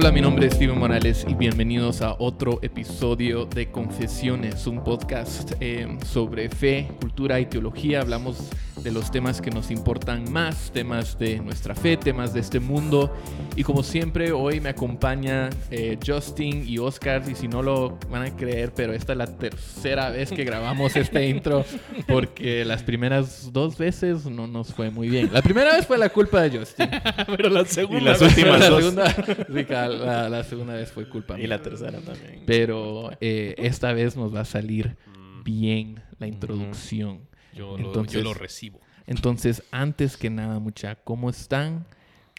Hola, mi nombre es Steven Morales y bienvenidos a otro episodio de Confesiones, un podcast eh, sobre fe, cultura y teología. Hablamos de los temas que nos importan más, temas de nuestra fe, temas de este mundo. Y como siempre, hoy me acompaña eh, Justin y Oscar. Y si no lo van a creer, pero esta es la tercera vez que grabamos este intro porque las primeras dos veces no nos fue muy bien. La primera vez fue la culpa de Justin. pero la segunda. Y las últimas la dos. segunda, la, la segunda vez fue culpa Y mía. la tercera también. Pero eh, esta vez nos va a salir bien la introducción. Yo, lo, Entonces- yo lo recibo. Entonces, antes que nada, mucha, ¿cómo están?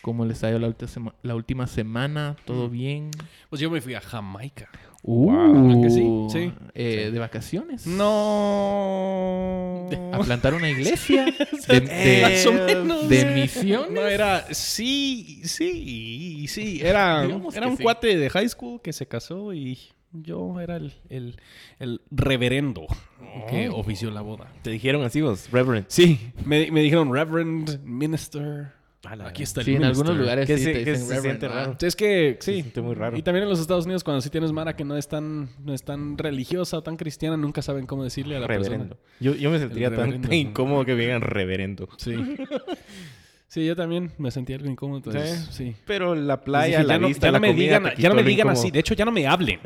¿Cómo les ha ido la, la última semana? ¿Todo bien? Pues yo me fui a Jamaica. Uh, ¿a que sí? Sí. eh, ¿De vacaciones? No. ¿A plantar una iglesia? ¿De, de- Más o menos. de misiones? No, era. Sí, sí, sí. Era, Digamos era un sí. cuate de high school que se casó y yo era el, el, el reverendo que ofició la boda. Te dijeron así vos, Reverend. Sí, me, me dijeron reverend, minister. Aquí está el Sí, en minister. algunos lugares Que sí se- te que dicen se reverend, siente raro. Es que, Se sí. siente muy raro. Y también en los Estados Unidos, cuando sí tienes Mara que no es tan, no es tan religiosa o tan cristiana, nunca saben cómo decirle a la Reverendo. persona. Yo, yo me sentiría El tan, reverendo. tan incómodo que me digan reverendo. Sí. sí, yo también me sentí algo incómodo. Entonces, sí. Pero la Les playa, dije, la ya no, vista, ya no la me comida digan, te ya no me digan incómodo. así. De hecho, ya no me hablen.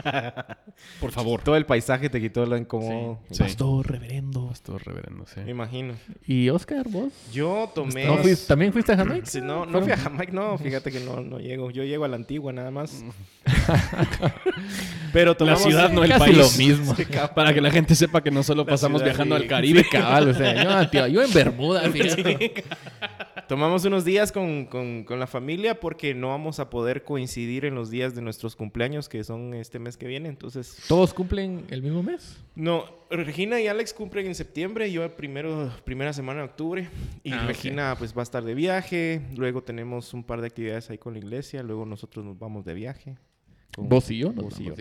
Por favor. Todo el paisaje te quitó lo incómodo. Sí. Pastor, reverendo. Pastor reverendo, sí. Me imagino. ¿Y Oscar, vos? Yo tomé... ¿No fuiste- ¿También fuiste a Jamaica? Sí, no, no fui a Jamaica, no, fíjate que no, no llego. Yo llego a la antigua nada más. Pero La tomamos... ciudad, no el país. lo mismo. Para que la gente sepa que no solo pasamos ciudad, viajando sí. al Caribe. Sí, cabal, o sea, yo, tío, yo en Bermuda, fíjate. Tomamos unos días con, con- con la familia porque no vamos a poder coincidir en los días de nuestros cumpleaños, que son este mes que viene. Entonces, ¿Todos cumplen el mismo mes? no, Regina y Alex cumplen en septiembre, yo el primero, primera semana de octubre. Y Ah. Regina pues va a estar de viaje. Luego tenemos un par de actividades ahí con la iglesia. Luego nosotros nos vamos de viaje. ¿Vos y yo? Nos Vos y yo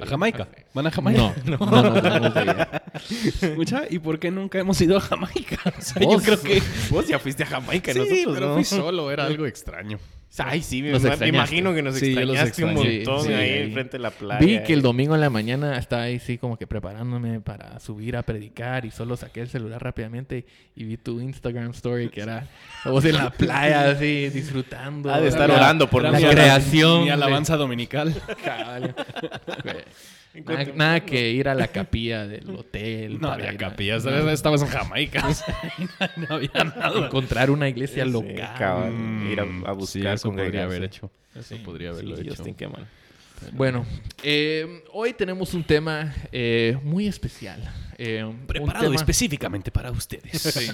¿A. Jamaica? ¿Van a Jamaica? No, no, no, de viaje. Mucha, ¿Y por qué nunca hemos ido a Jamaica? O sea, yo Vos- creo que... Vos ya fuiste a Jamaica, Sí, nosotros pero no. fui solo. Era algo extraño. Ay, sí, me, imagino que nos Sí, extrañaste un montón Sí, sí, ahí ahí. enfrente de la playa. Vi que el domingo en la mañana estaba ahí, sí, como que preparándome para subir a predicar y solo saqué el celular rápidamente y vi tu Instagram story que era vos en la playa, así, disfrutando. Ha de estar la- orando por la nosotros. creación. Mi de- alabanza dominical. Cabal. Nada, nada que ir a la capilla del hotel. No para había a- capillas. Estabas en Jamaica. o sea, no había nada. Encontrar una iglesia Sí, local. cabal. Mm, ir a, a buscar sí, eso podría haber hecho. Eso podría haberlo Sí, hecho. Justin, qué mal. Bueno, eh, hoy tenemos un tema eh, muy especial. Eh, un Preparado tema- específicamente para ustedes. Sí.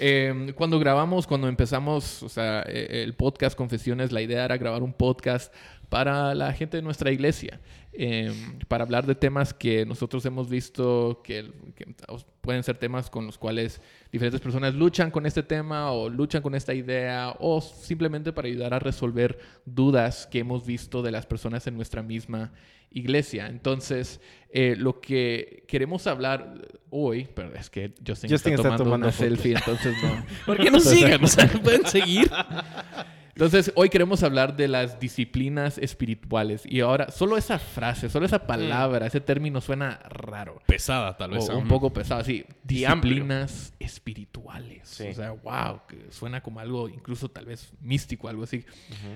Eh, cuando grabamos, cuando empezamos, o sea, eh, el podcast Confesiones, la idea era grabar un podcast para la gente de nuestra iglesia, eh, para hablar de temas que nosotros hemos visto que, que pueden ser temas con los cuales diferentes personas luchan con este tema o luchan con esta idea o simplemente para ayudar a resolver dudas que hemos visto de las personas en nuestra misma iglesia. Entonces, eh, lo que queremos hablar hoy, pero es que Justin, Justin está está tomando, tomando una fotos. selfie, entonces no. ¿Por qué no sigan? O sea, pueden seguir. Entonces, hoy queremos hablar de las disciplinas espirituales. Y ahora, solo esa frase, solo esa palabra, ese término suena raro. Pesada, tal vez. O un poco pesado, sí. Amplio. Disciplinas espirituales. Sí. O sea, wow, que suena como algo incluso tal vez místico, algo así.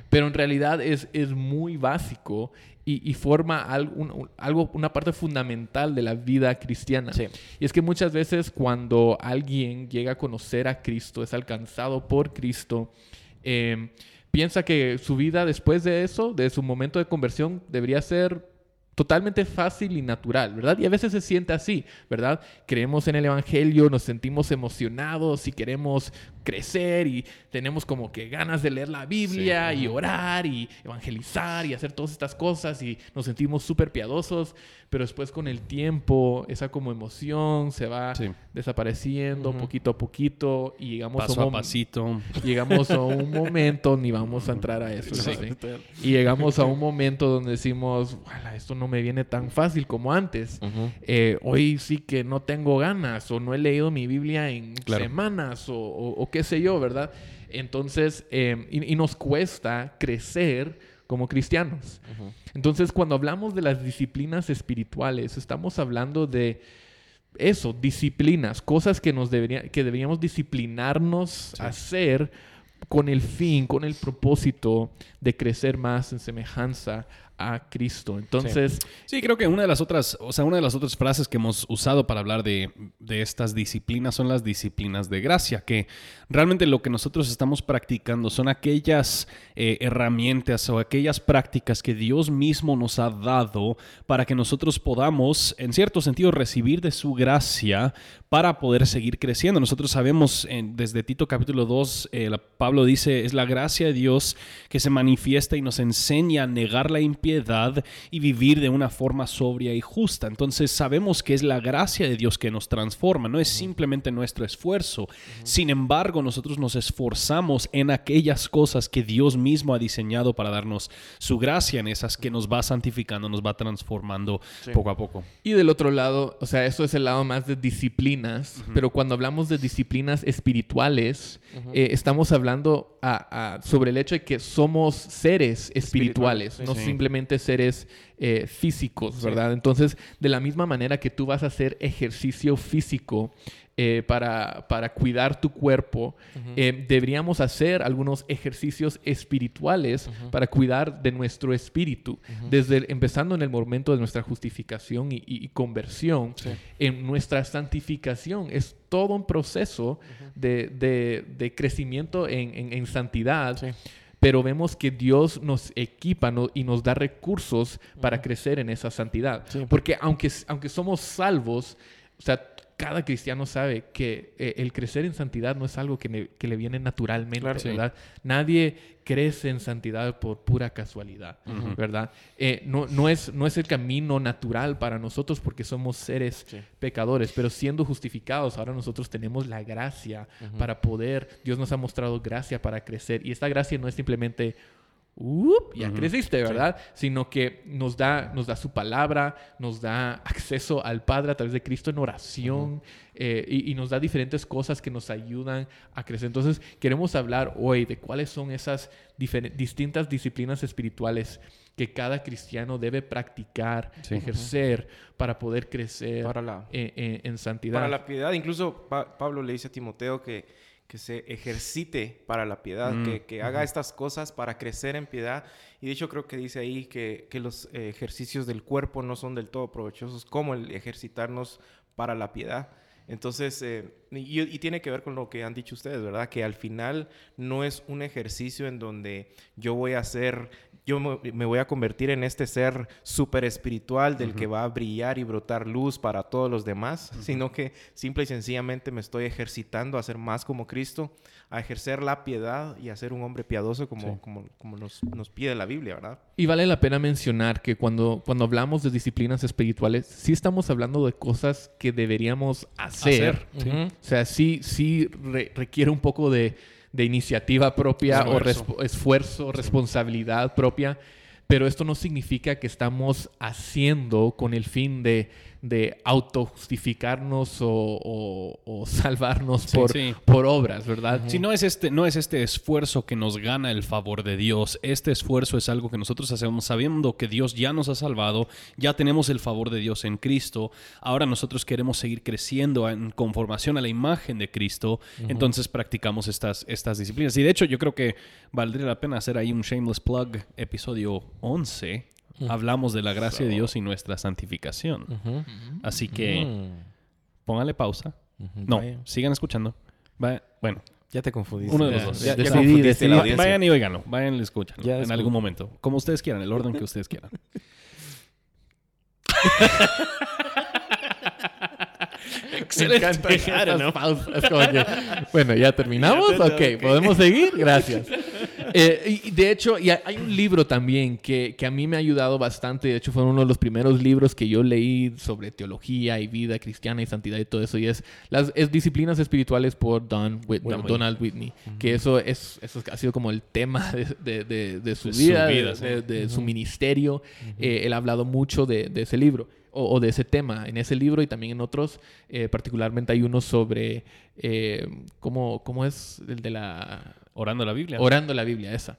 Pero en realidad es, es muy básico y, y forma algo, un- algo, una parte fundamental de la vida cristiana. Sí. Y es que muchas veces cuando alguien llega a conocer a Cristo, es alcanzado por Cristo, eh, piensa que su vida después de eso, de su momento de conversión, debería ser totalmente fácil y natural, ¿verdad? Y a veces se siente así, ¿verdad? Creemos en el Evangelio, nos sentimos emocionados y queremos crecer y tenemos como que ganas de leer la Biblia y orar y evangelizar y hacer todas estas cosas y nos sentimos súper piadosos, pero después con el tiempo esa como emoción se va Sí. desapareciendo poquito a poquito y llegamos Paso a a un mom- pasito. llegamos a un momento, ni vamos a entrar a eso, y llegamos a un momento donde decimos, "Uala, esto no me viene tan fácil como antes. Eh, hoy sí que no tengo ganas o no he leído mi Biblia en Claro. semanas o, o- o qué sé yo, ¿verdad? Entonces, eh, y, y nos cuesta crecer como cristianos. Entonces, cuando hablamos de las disciplinas espirituales, estamos hablando de eso, disciplinas, cosas que, nos debería, que deberíamos disciplinarnos a hacer con el fin, con el propósito de crecer más en semejanza a Cristo. Entonces... Sí. creo que una de las otras, o sea, una de las otras frases que hemos usado para hablar de, estas disciplinas son las disciplinas de gracia, que realmente lo que nosotros estamos practicando son aquellas eh, herramientas o aquellas prácticas que Dios mismo nos ha dado para que nosotros podamos, en cierto sentido, recibir de su gracia para poder seguir creciendo. Nosotros sabemos desde Tito capítulo 2, eh, Pablo dice, es la gracia de Dios que se manifiesta y nos enseña a negar la impiedad y vivir de una forma sobria y justa. Entonces sabemos que es la gracia de Dios que nos transforma, no es simplemente nuestro esfuerzo. Sin embargo, nosotros nos esforzamos en aquellas cosas que Dios mismo ha diseñado para darnos su gracia en esas que nos va santificando, nos va transformando poco a poco. Y del otro lado, o sea, eso es el lado más de disciplina pero cuando hablamos de disciplinas espirituales, eh, estamos hablando sobre el hecho de que somos seres espirituales, no simplemente seres eh, físicos, ¿verdad? Entonces, de la misma manera que tú vas a hacer ejercicio físico, eh, para, para, cuidar tu cuerpo, eh, deberíamos hacer algunos ejercicios espirituales para cuidar de nuestro espíritu, desde empezando en el momento de nuestra justificación y, conversión, en nuestra santificación. Es todo un proceso de, de, crecimiento en, en, santidad. Pero vemos que Dios nos equipa y nos da recursos para crecer en esa santidad. Porque aunque, aunque somos salvos, o sea, cada cristiano sabe que eh, el crecer en santidad no es algo que, le viene naturalmente, ¿verdad? Nadie crece en santidad por pura casualidad, ¿verdad? Eh, no, no, es, no es el camino natural para nosotros porque somos seres pecadores, pero siendo justificados, ahora nosotros tenemos la gracia para poder, Dios nos ha mostrado gracia para crecer y esta gracia no es simplemente ya creciste, ¿verdad? Sino que nos da, nos da su palabra, nos da acceso al Padre a través de Cristo en oración eh, y, nos da diferentes cosas que nos ayudan a crecer. Entonces, queremos hablar hoy de cuáles son esas distintas disciplinas espirituales que cada cristiano debe practicar, ejercer para poder crecer en, santidad. Para la piedad, incluso Pablo le dice a Timoteo que que se ejercite para la piedad, mm, que, haga estas cosas para crecer en piedad. Y de hecho creo que dice ahí que, los ejercicios del cuerpo no son del todo provechosos como el ejercitarnos para la piedad. Entonces, eh, y, tiene que ver con lo que han dicho ustedes, ¿verdad? Que al final no es un ejercicio en donde yo voy a hacer yo me voy a convertir en este ser súper espiritual del que va a brillar y brotar luz para todos los demás, sino que simple y sencillamente me estoy ejercitando a ser más como Cristo, a ejercer la piedad y a ser un hombre piadoso como, como, como nos, nos, pide la Biblia, ¿verdad? Y vale la pena mencionar que cuando, cuando hablamos de disciplinas espirituales, sí estamos hablando de cosas que deberíamos hacer. O sea, sí, sí requiere un poco de de iniciativa propia o esfuerzo, responsabilidad propia, pero esto no significa que estamos haciendo con el fin de de autojustificarnos o, o, salvarnos por, por obras, ¿verdad? Si no es, este, no es este esfuerzo que nos gana el favor de Dios, este esfuerzo es algo que nosotros hacemos sabiendo que Dios ya nos ha salvado, ya tenemos el favor de Dios en Cristo, ahora nosotros queremos seguir creciendo en conformación a la imagen de Cristo, entonces practicamos estas, estas disciplinas. Y de hecho yo creo que valdría la pena hacer ahí un shameless plug, episodio 11 hablamos de la gracia de Dios y nuestra santificación. Así que mm. póngale pausa. No, sigan escuchando. bueno. Ya te confundiste. Uno de los dos. Ya, ya Vayan y oiganlo. Vayan y escuchan. en algún momento. Como ustedes quieran. El orden que ustedes quieran. Excelente. bueno, ya terminamos. ok, podemos seguir. Gracias. Eh, y de hecho, y hay un libro también que, que, a mí me ha ayudado bastante. De hecho, fue uno de los primeros libros que yo leí sobre teología y vida cristiana y santidad y todo eso. Y es las es Disciplinas Espirituales por Don Donald Whitney. Que eso, es, eso ha sido como el tema de, de, de, su, vida, de, su ministerio. Eh, él ha hablado mucho de, ese libro. O, de ese tema en ese libro y también en otros. Eh, particularmente hay uno sobre cómo, cómo es el de la Orando la Biblia. Orando la Biblia, esa.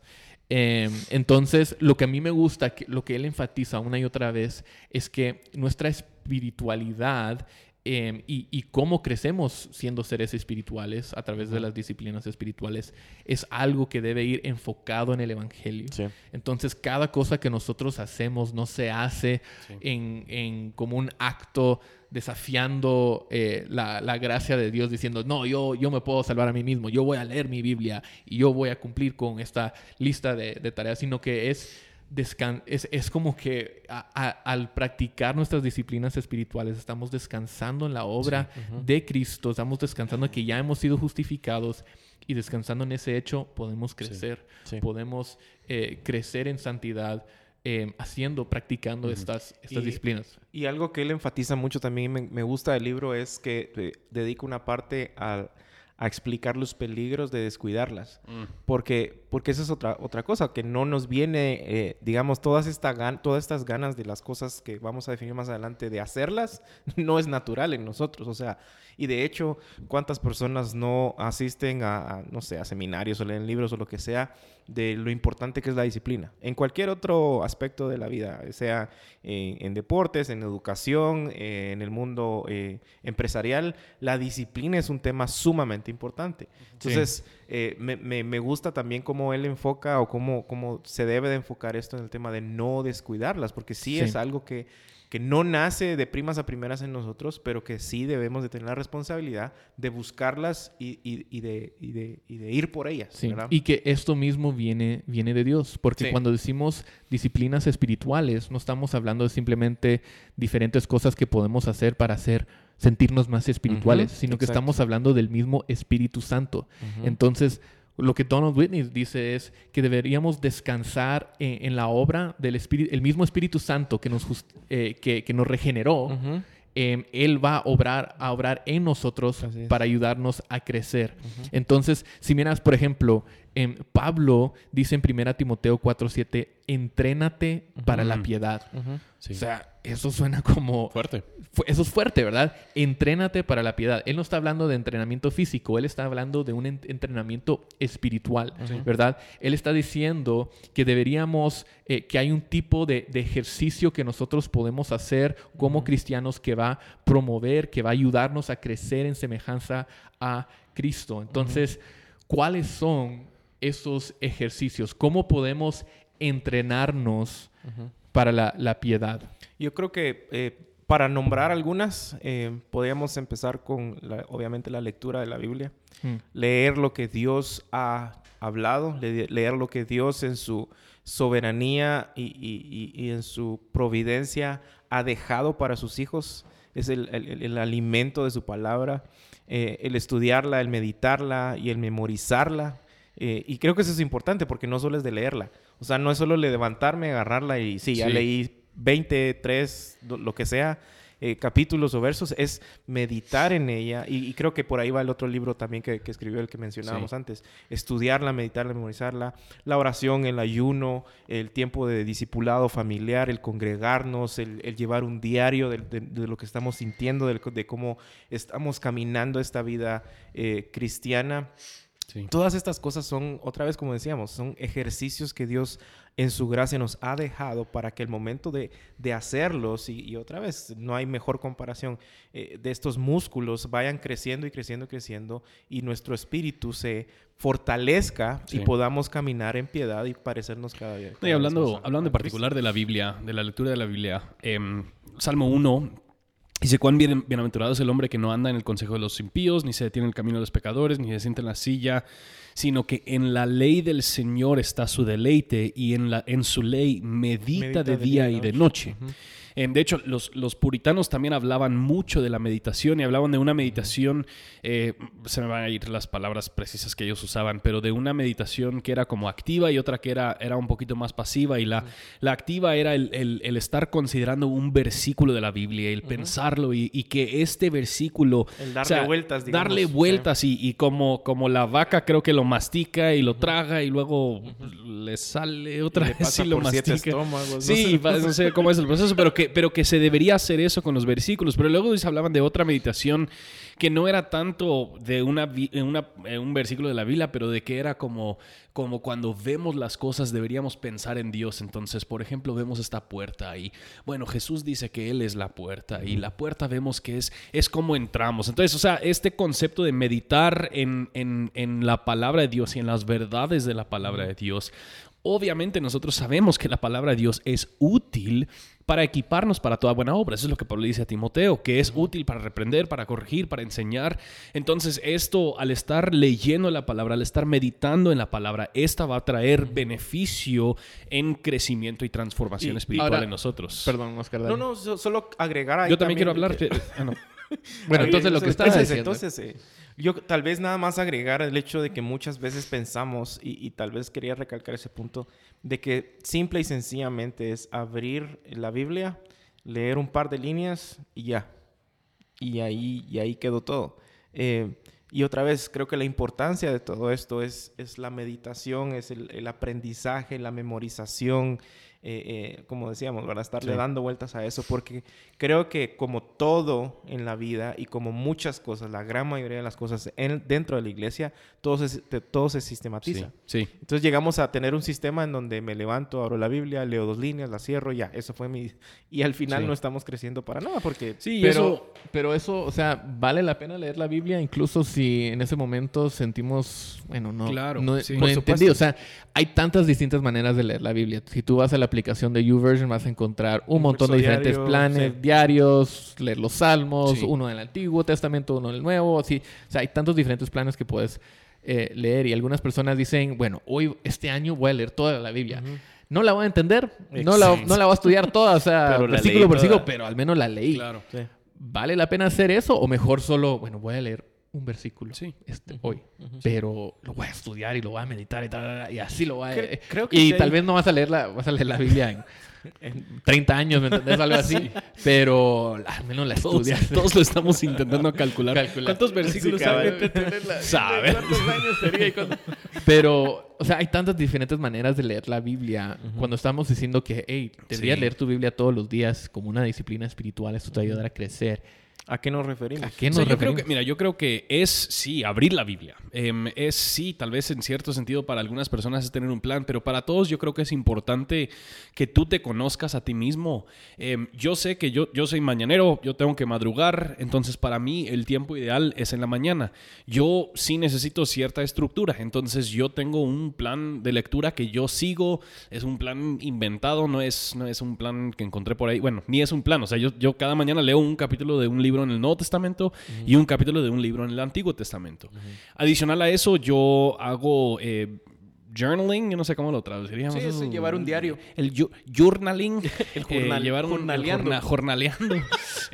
Em, entonces, lo que a mí me gusta, lo que él enfatiza una y otra vez, es que nuestra espiritualidad em, y, cómo crecemos siendo seres espirituales a través de las disciplinas espirituales es algo que debe ir enfocado en el Evangelio. Entonces, cada cosa que nosotros hacemos no se hace en, en, como un acto desafiando eh, la, gracia de Dios, diciendo, no, yo, yo me puedo salvar a mí mismo, yo voy a leer mi Biblia y yo voy a cumplir con esta lista de, tareas, sino que es, es, es como que al practicar nuestras disciplinas espirituales estamos descansando en la obra de Cristo, estamos descansando en que ya hemos sido justificados y descansando en ese hecho podemos crecer, podemos eh, crecer en santidad. Em, haciendo, practicando estas, estas disciplinas. Y algo que él enfatiza mucho también, me, me gusta del libro, es que eh, dedica una parte a, a, explicar los peligros de descuidarlas. Mm. Porque, porque esa es otra, otra cosa, que no nos viene, eh, digamos, todas, esta todas estas ganas de las cosas que vamos a definir más adelante de hacerlas, no es natural en nosotros. O sea, y de hecho, ¿cuántas personas no asisten a, no sé, a seminarios o leen libros o lo que sea de lo importante que es la disciplina? En cualquier otro aspecto de la vida, sea en, deportes, en educación, en el mundo eh, empresarial, la disciplina es un tema sumamente importante. Entonces, eh, me, gusta también cómo él enfoca o cómo, cómo se debe de enfocar esto en el tema de no descuidarlas, porque sí. es algo que que no nace de primas a primeras en nosotros, pero que sí debemos de tener la responsabilidad de buscarlas y, de, ir por ellas. Y que esto mismo viene, viene de Dios, porque cuando decimos disciplinas espirituales, no estamos hablando de simplemente diferentes cosas que podemos hacer para hacer sentirnos más espirituales, sino que estamos hablando del mismo Espíritu Santo. Entonces, lo que Donald Whitney dice es que deberíamos descansar en, la obra del Espíritu, el mismo Espíritu Santo que nos, eh, que, nos regeneró. Em, él va a obrar, a obrar en nosotros para ayudarnos a crecer. Entonces, si miras, por ejemplo, em, Pablo dice en 1 Timoteo 4:7, entrénate para la piedad. O sea, eso suena como... Fuerte. Eso es fuerte, ¿verdad? Entrénate para la piedad. Él no está hablando de entrenamiento físico, él está hablando de un entrenamiento espiritual, ¿verdad? Él está diciendo que deberíamos, eh, que hay un tipo de, ejercicio que nosotros podemos hacer como cristianos que va a promover, que va a ayudarnos a crecer en semejanza a Cristo. Entonces, ¿cuáles son esos ejercicios? ¿Cómo podemos entrenarnos? para la, piedad. Yo creo que eh, para nombrar algunas, eh, podríamos empezar con, obviamente, la lectura de la Biblia. Hmm. Leer lo que Dios ha hablado, leer lo que Dios en su soberanía y, en su providencia ha dejado para sus hijos. Es el, alimento de su palabra. Eh, el estudiarla, el meditarla y el memorizarla. y creo que eso es importante porque no solo es de leerla, o sea, no es solo levantarme, agarrarla y sí, ya leí 20, 3, lo que sea, eh, capítulos o versos, es meditar en ella. Y, creo que por ahí va el otro libro también que, escribió el que mencionábamos antes. Estudiarla, meditarla, memorizarla. La oración, el ayuno, el tiempo de discipulado familiar, el congregarnos, el, llevar un diario de, lo que estamos sintiendo, de, cómo estamos caminando esta vida eh, cristiana. Todas estas cosas son, otra vez como decíamos, son ejercicios que Dios en su gracia nos ha dejado para que el momento de, hacerlos, y, otra vez, no hay mejor comparación, eh, de estos músculos vayan creciendo y creciendo y creciendo y nuestro espíritu se fortalezca y podamos caminar en piedad y parecernos cada día. y hablando, hablando en particular de la Biblia, de la lectura de la Biblia, em, Salmo 1 Dice, cuán bien, bienaventurado es el hombre que no anda en el consejo de los impíos, ni se detiene en el camino de los pecadores, ni se sienta en la silla, sino que en la ley del Señor está su deleite y en, la, en su ley medita, de, día y de noche de hecho, los, los, puritanos también hablaban mucho de la meditación y hablaban de una meditación, eh, se me van a ir las palabras precisas que ellos usaban, pero de una meditación que era como activa y otra que era, era un poquito más pasiva. Y la, la activa era el, el, estar considerando un versículo de la Biblia, el pensarlo y, y, que este versículo... El darle vueltas, digamos. Darle vueltas y, y, como, como la vaca creo que lo mastica y lo traga y luego le sale otra vez y lo mastica. Sí, no sé cómo es el proceso, pero que pero que se debería hacer eso con los versículos. Pero luego hablaban de otra meditación que no era tanto de una, eh, una- eh, un versículo de la Biblia, pero de que era como, como cuando vemos las cosas deberíamos pensar en Dios. Entonces, por ejemplo, vemos esta puerta y, bueno, Jesús dice que Él es la puerta y la puerta vemos que es, es como entramos. Entonces, o sea, este concepto de meditar en, en- en la palabra de Dios y en las verdades de la palabra de Dios, obviamente nosotros sabemos que la palabra de Dios es útil para equiparnos para toda buena obra. Eso es lo que Pablo dice a Timoteo, que es útil para reprender, para corregir, para enseñar. Entonces esto, al estar leyendo la palabra, al estar meditando en la palabra, esta va a traer beneficio en crecimiento y transformación Y- espiritual ahora- en nosotros. Perdón, Oscar. dale. No, no, so- solo agregar ahí Yo también quiero hablar. que- ah, no. Bueno, entonces lo que estaba entonces, diciendo. Entonces, eh, yo tal vez nada más agregar el hecho de que muchas veces pensamos, y, y tal vez quería recalcar ese punto, de que simple y sencillamente es abrir la Biblia, leer un par de líneas y ya. Y ahí, y ahí quedó todo. Eh, y otra vez, creo que la importancia de todo esto es, es la meditación, es el, el aprendizaje, la memorización, eh, eh, como decíamos, ¿verdad? Estarle Sí. dando vueltas a eso, porque creo que como todo en la vida y como muchas cosas, la gran mayoría de las cosas en- dentro de la iglesia, todo se, todo se sistematiza. Sí, sí. Entonces llegamos a tener un sistema en donde me levanto, abro la Biblia, leo dos líneas, la cierro, ya, eso fue mi... Y al final Sí. no estamos creciendo para nada, porque... Sí, pero, eso- pero eso, o sea, vale la pena leer la Biblia, incluso si en ese momento sentimos, bueno, no, Claro, no, sí. no entendí. O sea, hay tantas distintas maneras de leer la Biblia. Si tú vas a la aplicación de YouVersion, vas a encontrar un, Un montón de diferentes diario, planes sí. Diarios, leer los salmos, Sí. uno del Antiguo Testamento, uno del Nuevo. Así, o sea, hay tantos diferentes planes que puedes eh, leer. Y algunas personas dicen, bueno, hoy, este año voy a leer toda la Biblia. No la voy a entender, no la, no la voy a estudiar toda, o sea, versículo por versículo, pero al menos la leí. Claro. Sí. ¿Vale la pena hacer eso? O mejor solo, bueno, voy a leer un versículo Sí. este, hoy, pero lo voy a estudiar y lo voy a meditar y, tal, y así lo voy a... Cre- creo que y sí tal hay- vez no vas a leer la, vas a leer la Biblia en, en 30 años, ¿me entendés? Algo así. Pero al menos la estudias. todos lo estamos intentando calcular. Calcular. ¿Cuántos versículos Sí, hay? ¿Cuántos años sería y cuánto? Pero, o sea, hay tantas diferentes maneras de leer la Biblia. Cuando estamos diciendo que, hey, deberías Sí. leer tu Biblia todos los días como una disciplina espiritual, esto te va a ayudar a crecer. ¿A qué nos referimos? ¿A qué O nos sea, yo creo referimos? que, mira, yo creo que es sí abrir la Biblia. Em, es sí, tal vez en cierto sentido para algunas personas es tener un plan, pero para todos yo creo que es importante que tú te conozcas a ti mismo. Em, yo sé que yo, yo soy mañanero, yo tengo que madrugar, entonces para mí el tiempo ideal es en la mañana. Yo sí necesito cierta estructura, entonces yo tengo un plan de lectura que yo sigo, es un plan inventado, no es, no es un plan que encontré por ahí, bueno, ni es un plan, o sea, yo, yo cada mañana leo un capítulo de un libro en el Nuevo Testamento y un capítulo de un libro en el Antiguo Testamento. Adicional a eso, yo hago eh, journaling, yo no sé cómo lo traduciríamos. Sí, es eso. llevar un diario. El journaling. El jornal- eh, llevar un jornaleando. jorna- jornaleando.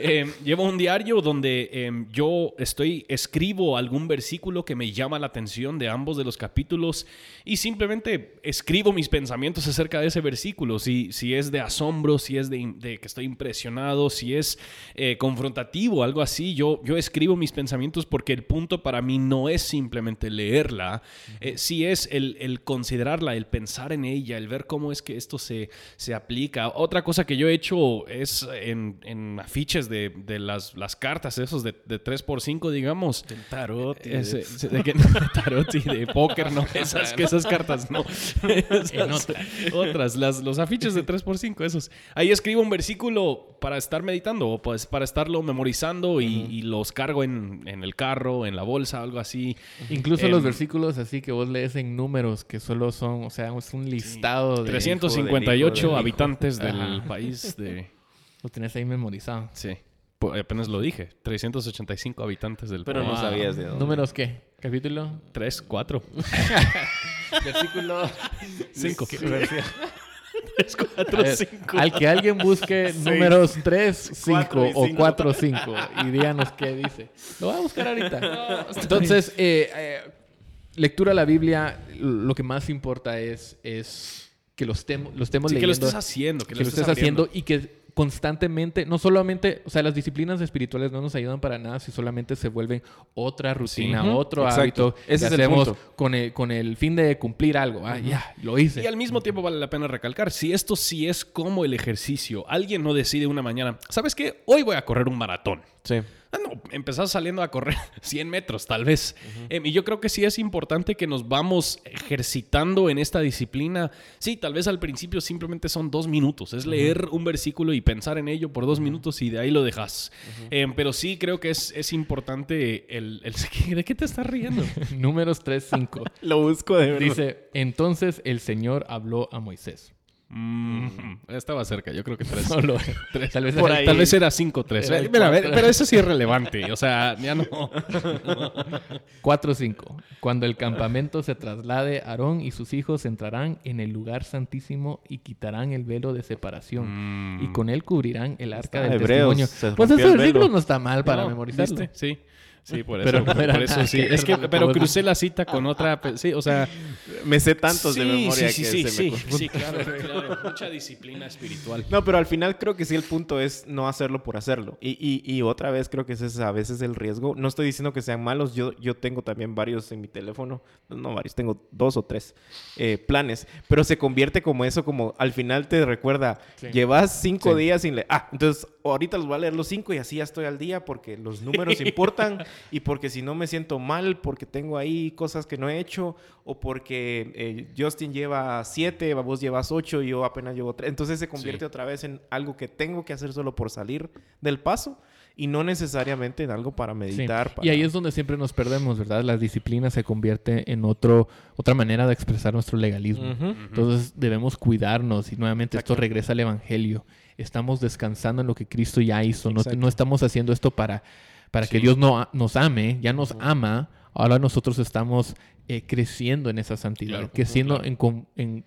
Eh, llevo un diario donde eh, yo estoy, escribo algún versículo que me llama la atención de ambos de los capítulos y simplemente escribo mis pensamientos acerca de ese versículo. Si, si es de asombro, si es de, de que estoy impresionado, si es confrontativo, algo así, yo, yo escribo mis pensamientos porque el punto para mí no es simplemente leerla, sí es el, el considerarla, el pensar en ella, el ver cómo es que esto se, se aplica. Otra cosa que yo he hecho es en, en afiches de, de las, las cartas, esos de, de 3x5, digamos. Del tarot. y Ese- de- que, tarot y de póker, no, esas, que esas cartas no. Esas En otra. otras, las, los afiches de 3x5, esos. Ahí escribo un versículo para estar meditando o pues para estarlo memorizando y, y los cargo en, en el carro, en la bolsa, algo así. Incluso Em, los versículos así que vos lees en números que solo son, o sea, es un listado de... 358 hijo. habitantes del Ajá. país de... Lo tenés ahí memorizado. Sí. Po- Apenas lo dije. 385 habitantes del Pero país. no sabías de dónde. ¿Números qué? ¿Capítulo? 3, 4, Versículo... 5. ¿Qué? 3, 4, A ver, 5. Al que alguien busque números 3, 5 Cuatro y o cinco. 4, 5 y díganos qué dice. Lo voy a buscar ahorita. Entonces, eh, eh, lectura de la Biblia, lo que más importa es, es que lo estemos, lo estemos Sí, que lo leyendo. estés haciendo. Que, que lo estés haciendo y que constantemente, no solamente, o sea, las disciplinas espirituales no nos ayudan para nada si solamente se vuelven otra rutina, otro exacto. hábito Ese que es el hacemos punto. con el, con el fin de cumplir algo. Ah, ya, lo hice. Y al mismo tiempo vale la pena recalcar, si esto sí es como el ejercicio, alguien no decide una mañana, ¿sabes qué? Hoy voy a correr un maratón. Sí. Ah, no, empezás saliendo a correr 100 metros, tal vez. Em, y yo creo que sí es importante que nos vamos ejercitando en esta disciplina. Sí, tal vez al principio simplemente son dos minutos. Es leer un versículo y pensar en ello por dos minutos y de ahí lo dejas. Em, pero sí creo que es, es importante el, el- ¿De qué te estás riendo? Números 3, 5. Lo busco de verdad. Dice, entonces el Señor habló a Moisés. Mm, estaba cerca, yo creo que tres. Solo tres, tal vez Por era- ahí. Tal vez era 5-3. Era el Mira, a ver, cuatro. pero eso sí es relevante. O sea, ya no. 4.5. Cuando el campamento se traslade, Aarón y sus hijos entrarán en el lugar santísimo y quitarán el velo de separación. Mm. Y con él cubrirán el arca Está del Hebreos, testimonio. Pues ese versículo no está mal para No, memorizarlo. ¿viste? Sí. Sí, por eso. Pero no por era eso nada sí. que Es que, pero crucé la cita con otra. Sí, o sea. Me sé tantos de memoria sí, que sí, se sí, me sí, sí, claro, claro. Mucha disciplina espiritual. No, pero al final creo que sí el punto es no hacerlo por hacerlo. Y, y, y otra vez creo que ese es a veces el riesgo. No estoy diciendo que sean malos. Yo, yo tengo también varios en mi teléfono. No varios, tengo dos o tres eh, planes. Pero se convierte como eso, como al final te recuerda, Sí. llevas cinco Sí. días sin leer. Ah, entonces ahorita los voy a leer los cinco y así ya estoy al día porque los números importan y porque si no me siento mal porque tengo ahí cosas que no he hecho o porque eh, Justin lleva siete, vos llevas ocho y yo apenas llevo tres. Entonces se convierte Sí. otra vez en algo que tengo que hacer solo por salir del paso y no necesariamente en algo para Sí. meditar. Y ahí es donde siempre nos perdemos, ¿verdad? La disciplina se convierte en otro, otra manera de expresar nuestro legalismo. Entonces debemos cuidarnos y nuevamente esto regresa al Evangelio. Estamos descansando en lo que Cristo ya hizo. No, estamos haciendo esto para, para que. Dios no, nos ame, ya nos ama. Ahora nosotros estamos eh, creciendo en esa santidad, Claro, creciendo claro. en, con- en-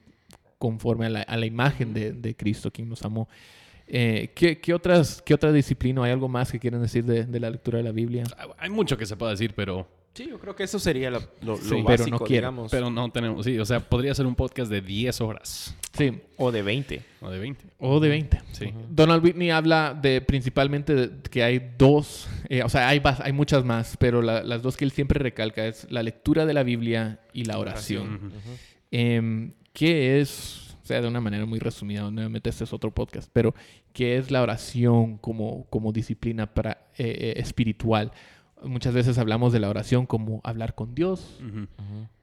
conforme a la, a la imagen de, de Cristo, quien nos amó. Eh, ¿qué, qué otras, ¿Qué otra disciplina? ¿Hay algo más que quieren decir de, de la lectura de la Biblia? Hay mucho que se pueda decir, pero, Sí, yo creo que eso sería lo, lo, lo Sí, pero básico, no quiero. digamos. pero no tenemos. Sí, o sea, podría ser un podcast de 10 horas Sí, O de 20. o de 20. o de 20. Sí. Donald Whitney habla de principalmente de que hay dos, eh, o sea, hay, hay muchas más, pero la- las dos que él siempre recalca es la lectura de la Biblia y la oración. Ujú. Em, ¿Qué es, o sea, de una manera muy resumida, nuevamente este es otro podcast, pero qué es la oración como, como disciplina para, eh, eh, espiritual? Muchas veces hablamos de la oración como hablar con Dios.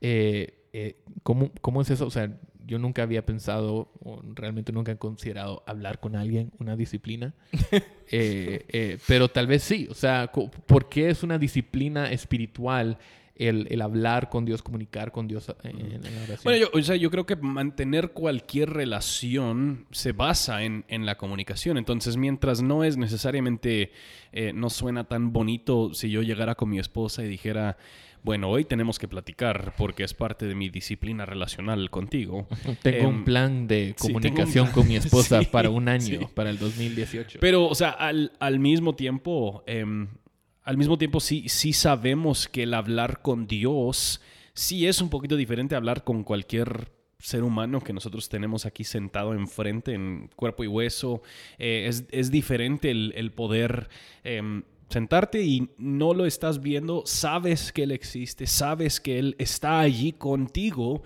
Eh, eh, ¿cómo, ¿Cómo es eso? O sea, yo nunca había pensado, o realmente nunca he considerado hablar con alguien una disciplina. Eh, eh, pero tal vez sí. O sea, ¿por qué es una disciplina espiritual el, el hablar con Dios, comunicar con Dios eh, en, en la oración? Bueno, yo, o sea, yo creo que mantener cualquier relación se basa en, en la comunicación. Entonces, mientras no es necesariamente, eh, no suena tan bonito si yo llegara con mi esposa y dijera, bueno, hoy tenemos que platicar porque es parte de mi disciplina relacional contigo. tengo em, un plan de sí, comunicación plan. con mi esposa Sí, para un año, sí. para el 2018. Pero, o sea, al, al mismo tiempo, em, al mismo tiempo sí, sí sabemos que el hablar con Dios sí es un poquito diferente a hablar con cualquier ser humano que nosotros tenemos aquí sentado enfrente en cuerpo y hueso. Eh, es, es diferente el, el poder em, sentarte y no lo estás viendo, sabes que Él existe, sabes que Él está allí contigo,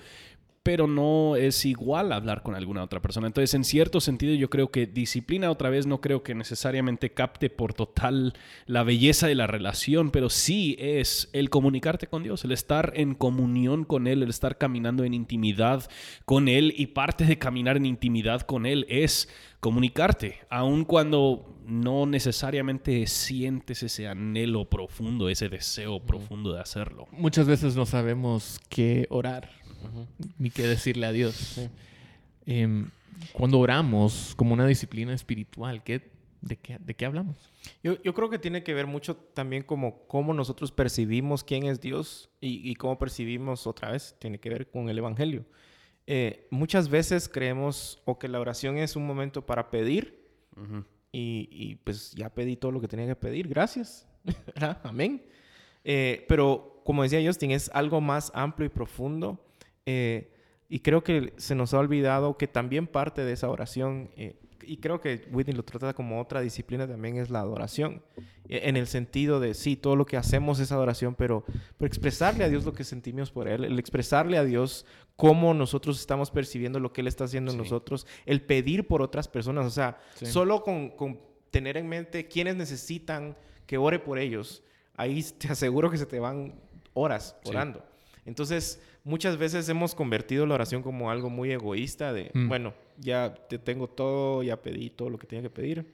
pero no es igual hablar con alguna otra persona. Entonces, en cierto sentido, yo creo que disciplina otra vez no creo que necesariamente capte por total la belleza de la relación, pero sí es el comunicarte con Dios, el estar en comunión con Él, el estar caminando en intimidad con Él y parte de caminar en intimidad con Él es comunicarte, aun cuando no necesariamente sientes ese anhelo profundo, ese deseo profundo de hacerlo. Muchas veces no sabemos qué orar ni qué decirle a Dios. Em, cuando oramos como una disciplina espiritual, ¿qué, de, qué, ¿de qué hablamos? Yo, yo creo que tiene que ver mucho también como cómo nosotros percibimos quién es Dios y, y cómo percibimos otra vez, tiene que ver con el Evangelio. Eh, muchas veces creemos o que la oración es un momento para pedir Ujú. y, y, pues ya pedí todo lo que tenía que pedir, gracias, amén. Eh, pero como decía Justin, es algo más amplio y profundo eh, y creo que se nos ha olvidado que también parte de esa oración, eh, y creo que Whitney lo trata como otra disciplina también, es la adoración. Eh, En el sentido de, sí, todo lo que hacemos es adoración, pero, pero expresarle a Dios lo que sentimos por Él, el expresarle a Dios cómo nosotros estamos percibiendo lo que Él está haciendo en Sí. nosotros, el pedir por otras personas, o sea, Sí. solo con, con tener en mente quiénes necesitan que ore por ellos, ahí te aseguro que se te van horas orando. Entonces, muchas veces hemos convertido la oración como algo muy egoísta de, Mm. bueno, ya te tengo todo, ya pedí todo lo que tenía que pedir.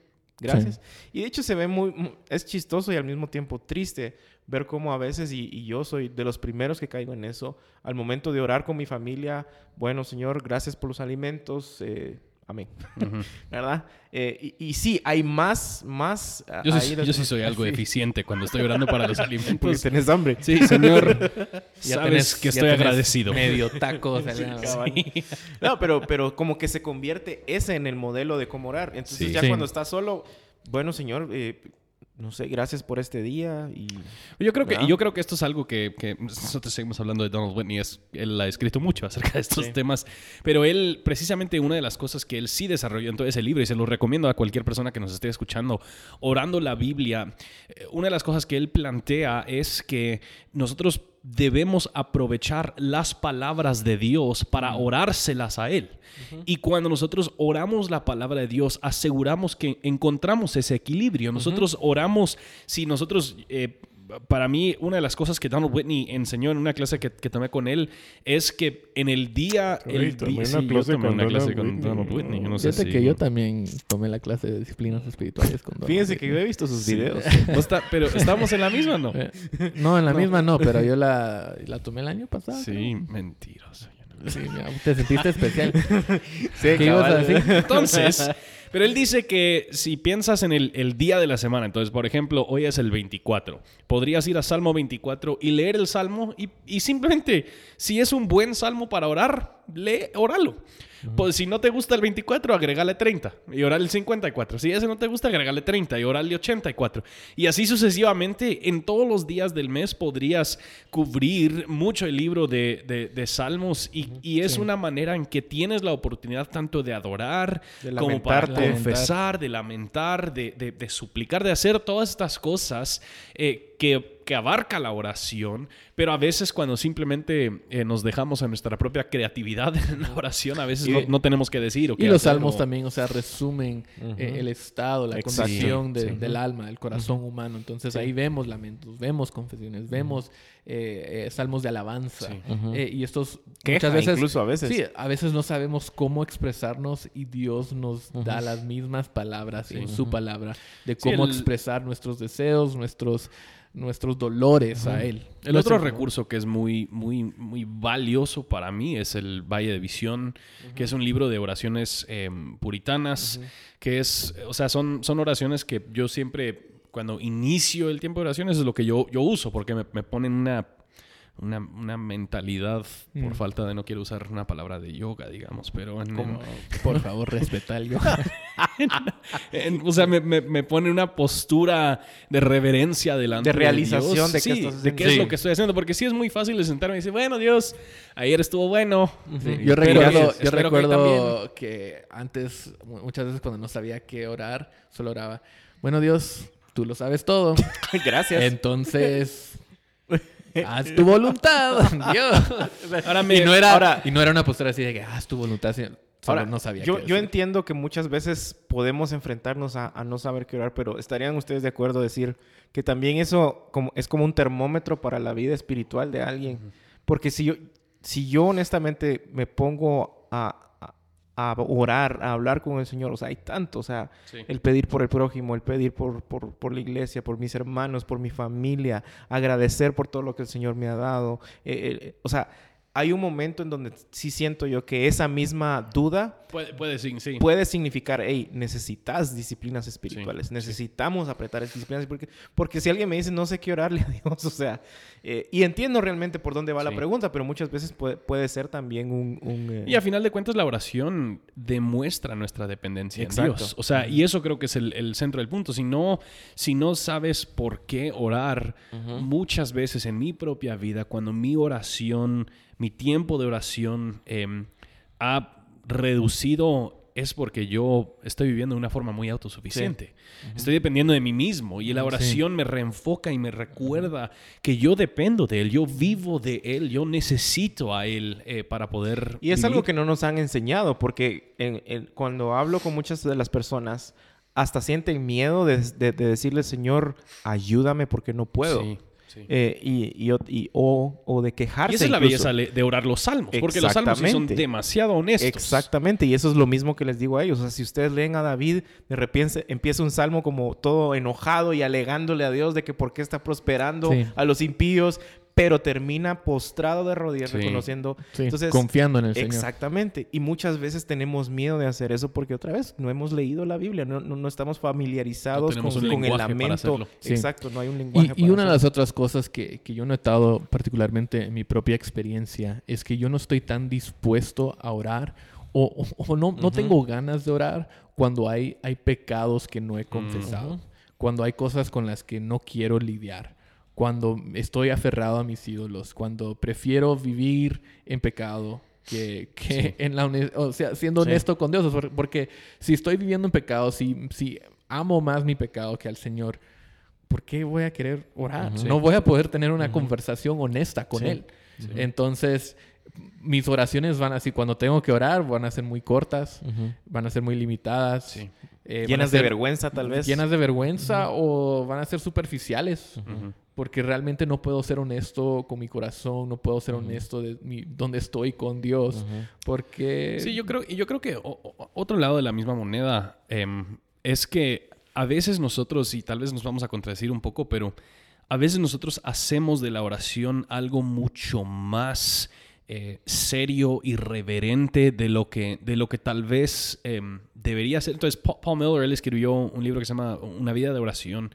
Gracias. Y de hecho se ve muy, mu- es chistoso y al mismo tiempo triste ver cómo a veces, y, y yo soy de los primeros que caigo en eso, al momento de orar con mi familia, bueno Señor, gracias por los alimentos, eh, amén. ¿Verdad? Eh, y, y sí, hay más, más... ah, Yo, sí, yo soy algo Sí, eficiente cuando estoy orando para los Porque alimentos. tenés hambre. Sí, Señor, Ya sabes tenés- que estoy agradecido. Medio taco. No, pero, pero como que se convierte ese en el modelo de cómo orar. Entonces ya cuando estás solo, bueno, Señor, eh, no sé, gracias por este día y... Yo creo que, yo creo que esto es algo que, que nosotros seguimos hablando de Donald Whitney. Es, él ha escrito mucho acerca de estos Sí. temas. Pero él, precisamente, una de las cosas que él sí desarrolló en todo ese libro, y se lo recomiendo a cualquier persona que nos esté escuchando, orando la Biblia, eh, una de las cosas que él plantea es que nosotros debemos aprovechar las palabras de Dios para orárselas a Él. Y cuando nosotros oramos la palabra de Dios, aseguramos que encontramos ese equilibrio. Nosotros oramos, si nosotros... eh, para mí, una de las cosas que Donald Whitney enseñó en una clase que, que tomé con él es que en el día... el tomé una sí, yo clase tomé con una clase Donald con Whitney. Donald Whitney. Yo no sé Fíjate si- que yo también tomé la clase de disciplinas espirituales con Donald Fíjense que yo he visto sus videos. No está- pero estamos en la misma, ¿no? Eh, No, en la misma no, pero yo la, la tomé el año pasado. Sí, mentiroso. creo. Sí, mira, te sentiste especial. Sí, ¿Qué ibas a cabal. decir? Entonces, pero él dice que si piensas en el, día de la semana, entonces, por ejemplo, hoy es el 24, podrías ir a Salmo 24 y leer el Salmo y, y simplemente, si es un buen Salmo para orar, lee, óralo. Pues si no te gusta el 24, agregale 30 y orar el 54. Si ese no te gusta, agregale 30 y orarle 84. Y así sucesivamente, en todos los días del mes podrías cubrir mucho el libro de, de- de Salmos. Y, y es una manera en que tienes la oportunidad tanto de adorar De como para confesar, de lamentar, de suplicar, de hacer todas estas cosas eh, que, que abarca la oración, pero a veces cuando simplemente eh, nos dejamos a nuestra propia creatividad en la oración, a veces Y- no, no tenemos que decir. o Y los salmos o- también, o sea, resumen eh, el estado, la Exacto. condición de- Sí. del alma, del corazón humano. Entonces ahí vemos lamentos, vemos confesiones, vemos eh, eh, salmos de alabanza. Sí. Eh, y estos Queja, muchas veces, incluso a veces. Sí, a veces no sabemos cómo expresarnos y Dios nos da las mismas palabras en su palabra de Sí, cómo el- expresar nuestros deseos, nuestros, nuestros dolores a Él. El otro recurso que es muy, muy, muy valioso para mí es el Valle de Visión, que es un libro de oraciones eh, puritanas, que es, o sea, son, son oraciones que yo siempre, cuando inicio el tiempo de oraciones, es lo que yo, yo uso, porque me, me ponen una, una, una mentalidad, por Mm. falta de no quiero usar una palabra de yoga, digamos, pero en, Como, por favor, respeta el yo. en- o sea, me, me, me pone una postura de reverencia delante De realización Dios. de qué Sí, estás de qué haciendo. es Sí. lo que estoy haciendo, porque sí es muy fácil de sentarme y decir, bueno, Dios, ayer estuvo bueno. Sí, yo recuerdo, yo que recuerdo que, antes, mu- muchas veces cuando no sabía qué orar, solo oraba, bueno Dios, tú lo sabes todo. Gracias. Entonces, haz tu voluntad, Dios. Ahora me- y, no era, ahora- y no era una postura así de que haz tu voluntad, sino- solo Ahora, no sabía yo, yo entiendo que muchas veces podemos enfrentarnos a, a no saber qué orar, pero ¿estarían ustedes de acuerdo decir que también eso como, es como un termómetro para la vida espiritual de alguien? Porque si yo, si yo honestamente me pongo a, a- orar, a hablar con el Señor, o sea, hay tanto, o sea, Sí. el pedir por el prójimo, el pedir por, por, por la iglesia, por mis hermanos, por mi familia, agradecer por todo lo que el Señor me ha dado. eh, eh, o sea, hay un momento en donde sí siento yo que esa misma duda Puede, puede sí, puede significar, hey, necesitas disciplinas espirituales, Sí, necesitamos apretar esas disciplinas, porque, porque si alguien me dice, no sé qué orarle a Dios, o sea, eh, y entiendo realmente por dónde va la pregunta, pero muchas veces puede, puede ser también un... un, eh, Y a final de cuentas la oración demuestra nuestra dependencia Exacto. en Dios. O sea, y eso creo que es el, el centro del punto. Si no, si no sabes por qué orar, muchas veces en mi propia vida, cuando mi oración, mi tiempo de oración em, ha reducido es porque yo estoy viviendo de una forma muy autosuficiente. Estoy dependiendo de mí mismo y la oración me reenfoca y me recuerda que yo dependo de Él, yo vivo de Él, yo necesito a Él eh, para poder... Y es vivir. algo que no nos han enseñado, porque en- en- cuando hablo con muchas de las personas, hasta sienten miedo de, de- de decirle, Señor, ayúdame porque no puedo. Sí, sí. Eh, y, y- y- o, o de quejarse. Y esa es la belleza le- de orar los salmos, porque los salmos sí son demasiado honestos. Exactamente, y eso es lo mismo que les digo a ellos. O sea, si ustedes leen a David, de repente empieza un salmo como todo enojado y alegándole a Dios de que por qué está prosperando Sí. a los impíos, pero termina postrado de rodillas Sí. reconociendo. Sí, Entonces, confiando en el Señor. Exactamente. Y muchas veces tenemos miedo de hacer eso porque otra vez no hemos leído la Biblia, no, no, no estamos familiarizados No con, con el lamento. Sí. Exacto, no hay un lenguaje. Y, y para una de hacerlo. las otras cosas que, que yo he notado particularmente en mi propia experiencia es que yo no estoy tan dispuesto a orar o, o- o no, no Ujú. tengo ganas de orar cuando hay, hay pecados que no he confesado, Ujú. cuando hay cosas con las que no quiero lidiar, cuando estoy aferrado a mis ídolos, cuando prefiero vivir en pecado. Que, que en la o sea, siendo Sí. honesto con Dios, por- porque si estoy viviendo en pecado, si, si amo más mi pecado que al Señor, ¿por qué voy a querer orar? No voy a poder tener una conversación honesta con Sí. Él. Entonces, mis oraciones van así, cuando tengo que orar, van a ser muy cortas, van a ser muy limitadas. Sí. Eh, Llenas de vergüenza, tal vez. Llenas de vergüenza o van a ser superficiales. Porque realmente no puedo ser honesto con mi corazón, no puedo ser honesto de mi, donde estoy con Dios. Porque... Sí, yo creo, y yo creo que o- o- otro lado de la misma moneda em, es que a veces nosotros, y tal vez nos vamos a contradecir un poco, pero a veces nosotros hacemos de la oración algo mucho más eh, serio y reverente de lo que, de lo que tal vez em, debería ser. Entonces, Pa- Paul Miller, escribió un libro que se llama Una vida de oración.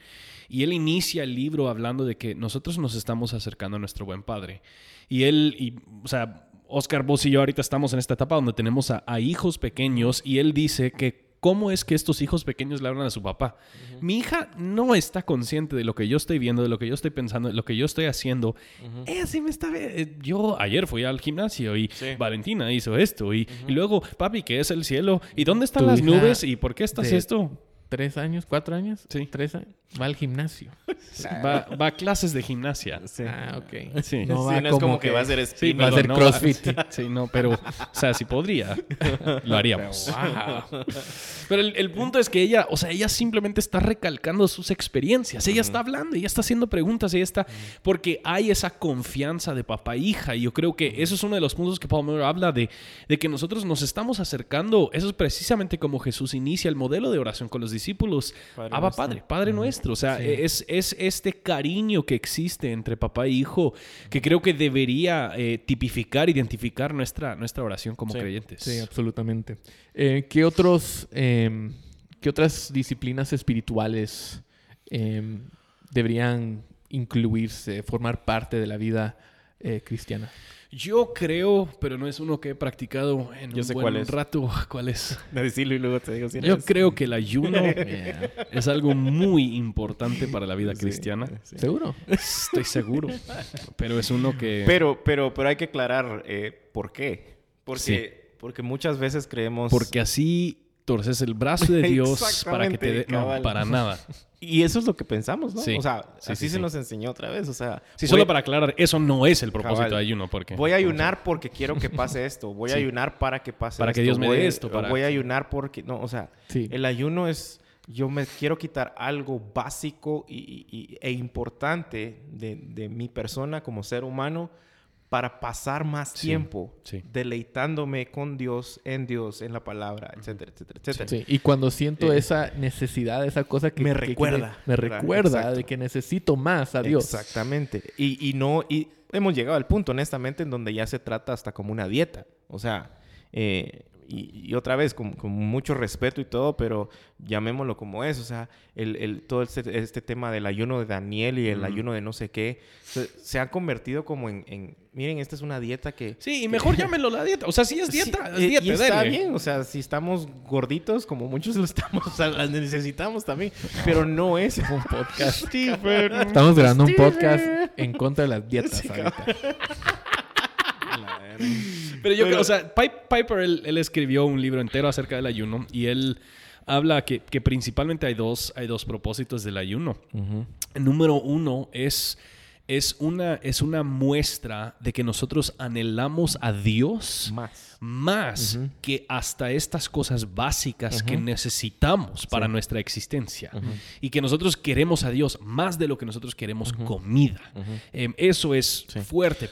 Y él inicia el libro hablando de que nosotros nos estamos acercando a nuestro buen padre. Y él, y, o sea, Oscar, vos y yo ahorita estamos en esta etapa donde tenemos a hijos pequeños y él dice que cómo es que estos hijos pequeños le hablan a su papá. Mi hija no está consciente de lo que yo estoy viendo, de lo que yo estoy pensando, de lo que yo estoy haciendo. Ella sí me está... eh, Yo ayer fui al gimnasio y Sí. Valentina hizo esto y, y luego, papi, ¿qué es el cielo? ¿Y dónde están Tu las nubes? ¿Y por qué estás de- esto? ¿Tres años? ¿Cuatro años? Sí. ¿Tres años? Va al gimnasio. Va, va a clases de gimnasia. Sí. Ah, ok. Sí. No Sí, va no es como como que, que- va a ser Sí, va a pero ser no CrossFit. Sí, no, pero, o sea, si podría, lo haríamos. Wow. Pero el, el punto es que ella, o sea, ella simplemente está recalcando sus experiencias. Ella está hablando, ella está haciendo preguntas, ella está. Porque hay esa confianza de papá e hija. Y yo creo que eso es uno de los puntos que Paul Miller habla de, de que nosotros nos estamos acercando. Eso es precisamente como Jesús inicia el modelo de oración con los discípulos. Padre Abba nuestro. Padre, Padre nuestro. O sea, Sí. es, es este cariño que existe entre papá e hijo que creo que debería eh, tipificar, identificar nuestra, nuestra oración como Sí. creyentes. Sí, absolutamente. Eh, ¿qué, otros, em, ¿Qué otras disciplinas espirituales em, deberían incluirse, formar parte de la vida eh, cristiana? Yo creo, pero no es uno que he practicado en Yo un sé buen cuál es. rato. ¿Cuál es? Decirlo y luego te digo si Yo eres- creo que el ayuno es algo muy importante para la vida Sí, cristiana. sí. ¿Seguro? Estoy seguro. Pero es uno que... Pero, pero, pero hay que aclarar eh, por qué. Porque, porque muchas veces creemos... Porque así torces el brazo de Dios para que te dé... No, para nada. Y eso es lo que pensamos, ¿no? Sí. O sea, Sí, así sí, se nos enseñó otra vez. O sea, Sí, voy- solo para aclarar, eso no es el propósito Cabal. de ayuno. Porque, Voy a ayunar porque quiero que pase esto. Voy a ayunar para que pase Para esto. que Dios me dé Voy- esto, para- Voy a ayunar porque... No, o sea, el ayuno es... Yo me quiero quitar algo básico y, y- e importante de, de mi persona como ser humano para pasar más Sí, tiempo sí. deleitándome con Dios, en Dios, en la palabra, etcétera, etcétera, etcétera. Sí, y cuando siento Eh, esa necesidad, esa cosa que me que- que recuerda, me ¿verdad? recuerda Exacto. de que necesito más a Dios. Exactamente. Y, y no, y hemos llegado al punto, honestamente, en donde ya se trata hasta como una dieta. O sea, eh, y, y otra vez, con, con mucho respeto y todo, pero llamémoslo como es. O sea, el, el- todo este, este tema del ayuno de Daniel y el ayuno de no sé qué, se, se ha convertido como en, en, miren, esta es una dieta que... Sí, y mejor llámenlo la dieta. O sea, sí es dieta, Sí, es dieta, y está dele. bien, o sea, si estamos gorditos, como muchos lo estamos, o sea, las necesitamos también, pero no es un podcast. Estamos grabando un podcast en contra de las dietas Sí, ahorita. Pero yo creo, o sea, Pi- Piper, él, él escribió un libro entero acerca del ayuno y él habla que, que principalmente hay dos, hay dos propósitos del ayuno. Número uno es es una, es una muestra de que nosotros anhelamos a Dios Más. Más que hasta estas cosas básicas que necesitamos para nuestra existencia. Y que nosotros queremos a Dios más de lo que nosotros queremos comida. Em, eso es fuerte.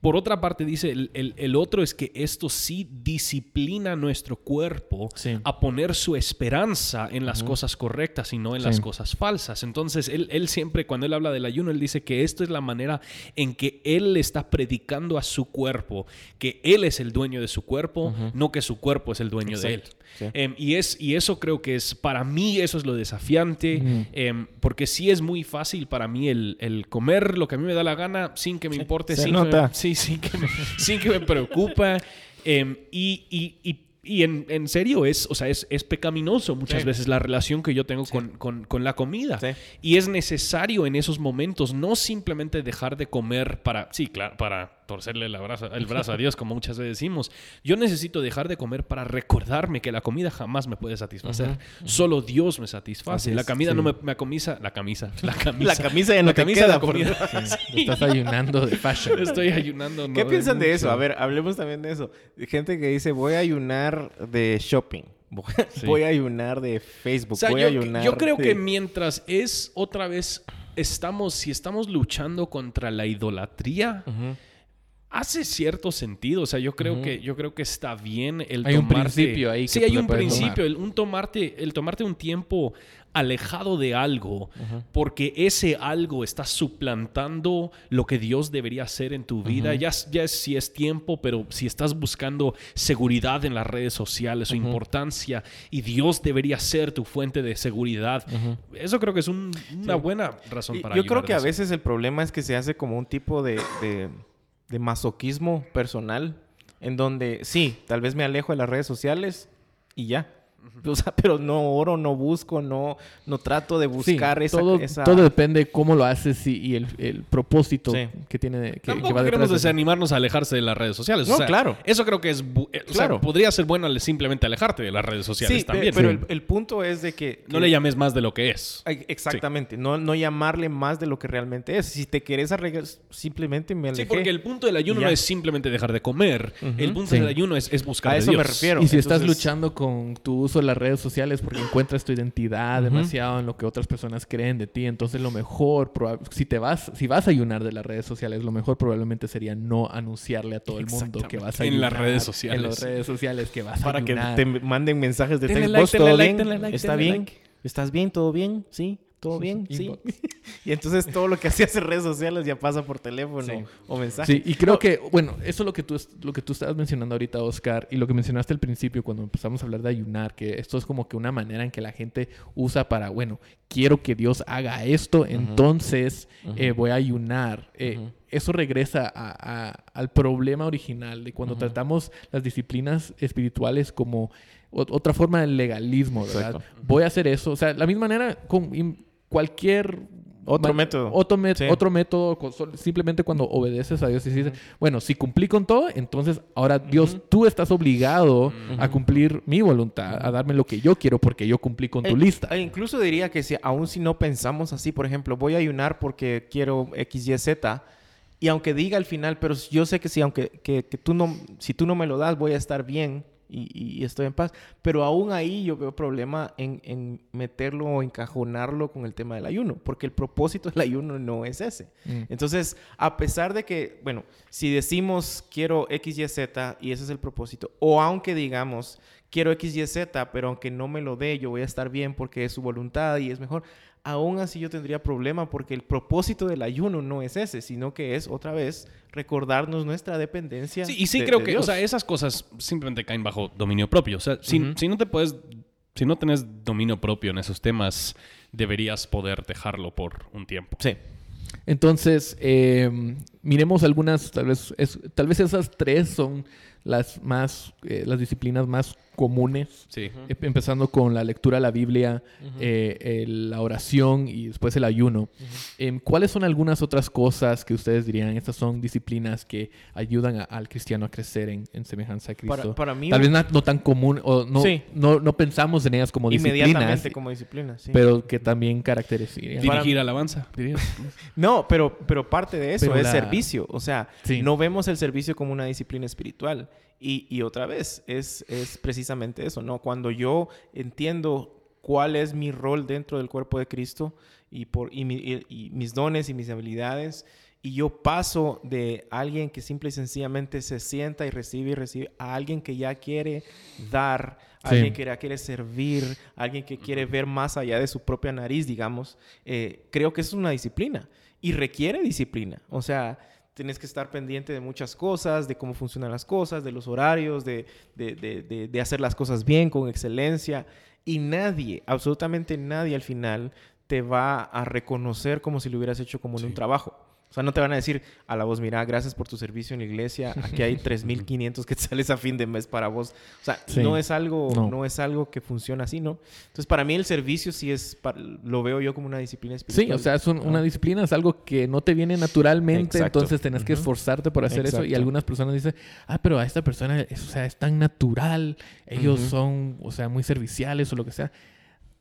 Por otra parte, dice el, el- el otro es que esto sí disciplina nuestro cuerpo Sí. a poner su esperanza en las cosas correctas y no en las cosas falsas. Entonces, él, él siempre, cuando él habla del ayuno, él dice que esto es la manera en que él le está predicando a su cuerpo que él es el dueño de su cuerpo, no que su cuerpo es el dueño de él. Sí. Em, y, es, y eso creo que es, para mí, eso es lo desafiante, em, porque sí es muy fácil para mí el, el comer lo que a mí me da la gana sin que me importe, se sin, que me, sí, sin, que me, sin que me preocupa. Em, y, y- y- y en, en serio, es, o sea, es, es pecaminoso muchas Sí. veces la relación que yo tengo con, con- con la comida. Sí. Y es necesario en esos momentos no simplemente dejar de comer para, sí, claro, para torcerle la brazo- el brazo a Dios, como muchas veces decimos. Yo necesito dejar de comer para recordarme que la comida jamás me puede satisfacer. Solo Dios me satisface. Así la comida sí. no me, me acomisa, la camisa, la camisa. La camisa ya no la te camisa queda, la por- comida. Sí, Estás ayunando de fashion. Estoy ayunando. ¿Qué no piensan de eso? A ver, hablemos también de eso. Gente que dice, voy a ayunar de shopping. Voy, a ayunar de Facebook. O sea, voy yo, a ayunar yo creo de- que mientras es otra vez, estamos, si estamos luchando contra la idolatría. Hace cierto sentido. O sea, yo creo que yo creo que está bien el Hay un tomarte- principio ahí que Sí, hay un principio, tomar. el, un tomarte, el tomarte un tiempo alejado de algo, porque ese algo está suplantando lo que Dios debería hacer en tu vida. Ya, ya es si es tiempo, pero si estás buscando seguridad en las redes sociales o importancia y Dios debería ser tu fuente de seguridad, eso creo que es un- una buena razón Y para Yo creo que a veces el problema es que se hace como un tipo de, de- de masoquismo personal, en donde sí, tal vez me alejo de las redes sociales y ya. O sea, pero no oro, no busco, no, no trato de Sí, buscar esa, todo, esa- todo depende cómo lo haces y, y el, el propósito Sí. que tiene que, que Tampoco va queremos desanimarnos a alejarse de las redes sociales. No, O sea, claro. Eso creo que es... bu- eh, o sea, Claro. podría ser bueno simplemente alejarte de las redes sociales Sí, también. pero Sí. el, el punto es de que... No que- le llames más de lo que es. Exactamente, no, no llamarle más de lo que realmente es. Si te querés arreglar, simplemente me alejé. Sí, porque el punto del ayuno ya. no es simplemente dejar de comer. El punto Sí. del ayuno es, es buscar A eso me refiero. Y si estás luchando con tu uso de las redes sociales porque encuentras tu identidad demasiado en lo que otras personas creen de ti, entonces lo mejor, si te vas, si vas a ayunar de las redes sociales, lo mejor probablemente sería no anunciarle a todo el mundo que vas a En las ayunar redes sociales. En las redes sociales que vas a Para que ayunar. te manden mensajes de texto. like, ¿Vos denle todo like, like, ¿Está bien? like. ¿Estás bien? ¿Todo bien? ¿Sí? ¿Todo bien? Sí. Y entonces todo lo que hacías en redes sociales ya pasa por teléfono Sí. o mensaje. Sí, y creo que, bueno, eso es lo que tú, lo que tú estabas mencionando ahorita, Oscar, y lo que mencionaste al principio cuando empezamos a hablar de ayunar, que esto es como que una manera en que la gente usa para, bueno, quiero que Dios haga esto, entonces eh, voy a ayunar. Eh, Eso regresa a- a- al problema original de cuando tratamos las disciplinas espirituales como ot- otra forma del legalismo, ¿verdad? Exacto. Voy a hacer eso. O sea, la misma manera con cualquier Otro método. Otro, met- Sí. otro método, simplemente cuando obedeces a Dios y dices, bueno, si cumplí con todo, entonces ahora Dios, tú estás obligado a cumplir mi voluntad, a darme lo que yo quiero porque yo cumplí con tu Eh, lista. eh, incluso diría que si, aún si no pensamos así, por ejemplo, voy a ayunar porque quiero X, Y, Z, y aunque diga al final, pero yo sé que si, aunque que, que tú no, si tú no me lo das, voy a estar bien y, y estoy en paz. Pero aún ahí yo veo problema en, en meterlo o encajonarlo con el tema del ayuno, porque el propósito del ayuno no es ese. Mm. Entonces, a pesar de que, bueno, si decimos quiero X, Y, Z y ese es el propósito, o aunque digamos quiero X, Y, Z, pero aunque no me lo dé, yo voy a estar bien porque es su voluntad y es mejor, aún así yo tendría problema porque el propósito del ayuno no es ese, sino que es otra vez recordarnos nuestra dependencia. Sí, y sí de- creo de que, o Dios. sea, esas cosas simplemente caen bajo dominio propio. O sea, si, no te puedes, si no tenés dominio propio en esos temas, deberías poder dejarlo por un tiempo. Sí. Entonces, eh, miremos algunas, tal vez, es- tal vez esas tres son las más, eh, las disciplinas más comunes. Sí. Em- Empezando con la lectura de la Biblia, eh, el- la oración y después el ayuno. Em, ¿Cuáles son algunas otras cosas que ustedes dirían? Estas son disciplinas que ayudan a- al cristiano a crecer en, en semejanza a Cristo. Para, para mí, Tal vez no, no tan común o no, Sí. no, no pensamos en ellas como disciplinas, inmediatamente como disciplina. sí. pero que también caracterizarían. Dirigir alabanza. No, No, pero, pero parte de eso Pero es la- servicio. O sea, Sí. no vemos el servicio como una disciplina espiritual. Y, y otra vez, es, es precisamente eso, ¿no? Cuando yo entiendo cuál es mi rol dentro del cuerpo de Cristo y, por, y, mi- y- y mis dones y mis habilidades, y yo paso de alguien que simple y sencillamente se sienta y recibe y recibe a alguien que ya quiere dar, a Sí. alguien que ya quiere servir, a alguien que quiere ver más allá de su propia nariz, digamos, eh, creo que es una disciplina y requiere disciplina. O sea, tienes que estar pendiente de muchas cosas, de cómo funcionan las cosas, de los horarios, de, de- de- de- de hacer las cosas bien, con excelencia. Y nadie, absolutamente nadie al final te va a reconocer como si lo hubieras hecho como en un trabajo. O sea, no te van a decir a la voz, mira, gracias por tu servicio en la iglesia, aquí hay 3.500 que sales a fin de mes para vos. O sea, Sí. no, es algo, No. no. es algo que funciona así, ¿no? Entonces, para mí el servicio sí es, lo veo yo como una disciplina espiritual. Sí, o sea, es un- Ah. una disciplina, es algo que no te viene naturalmente, Exacto. entonces tenés que esforzarte por hacer eso. Y algunas personas dicen, ah, pero a esta persona, es, o sea, es tan natural, ellos son, o sea, muy serviciales o lo que sea.